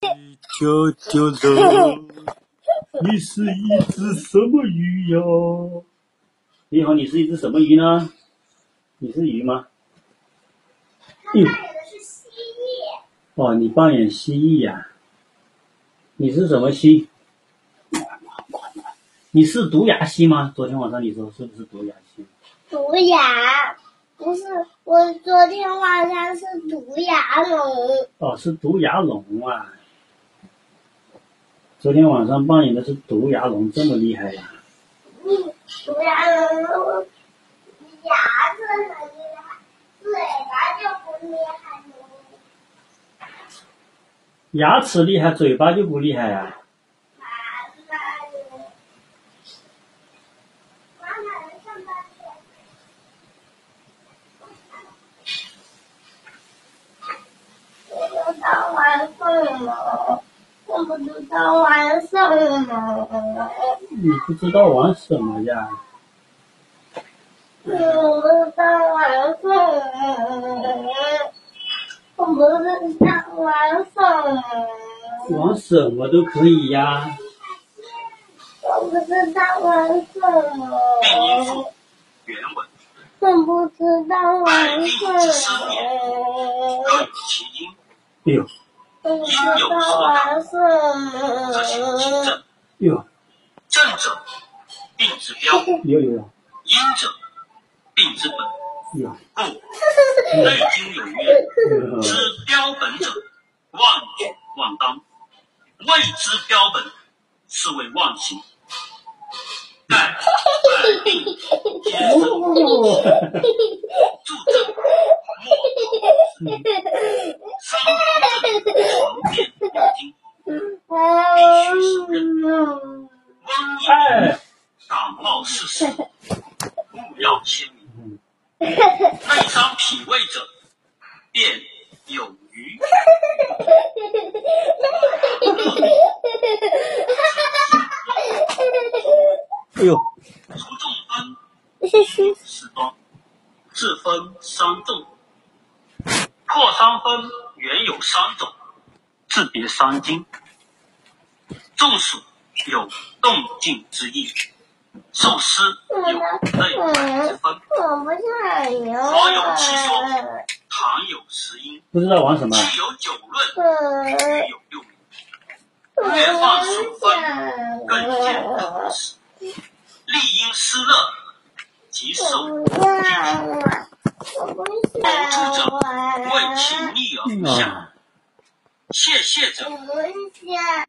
九九六，你是一只什么鱼呀？你好，你是一只什么鱼呢？你是鱼吗？他扮演的是蜥蜴。哦，你扮演蜥蜴呀、你是什么蜥？你是毒牙蜥吗？昨天晚上你说是不是毒牙蜥？毒牙，不是，我昨天晚上是毒牙龙。哦，是毒牙龙啊！昨天晚上扮演的是毒牙龙，这么厉害呀、嗯，毒牙龙牙齿很厉害，嘴巴就不厉害了。牙齿厉害，嘴巴就不厉害呀、妈妈，妈妈上班去。我不知道玩什么。你不知道玩什么呀？我不知道玩什么，我不知道玩什么，玩什么。都可以呀。我不知道玩什么，我不知道玩什么。哎呦，我不知道玩什则行其，正。哟，正者，病之标；有有有阴者，病之本。有故《内经》有曰：有知标本者，妄举妄当；未知标本，是谓妄行。盖百 病皆生，助正莫伤风症常见有经，瘟疫哎，感冒是死，勿要先明。内伤脾胃者，便有余。哎呦，除中风，是是时端，治风伤重。破伤风原有三种，治别三经。中暑有动静之意，受湿有内外之分，我有其说，唐有十因。不知道玩什么？既有九论，嗯也有六名。原放数分，更见得时。利因湿热，即受我不想玩，我不谋想之者，为其玩，逆而不下；啊，泄泻者，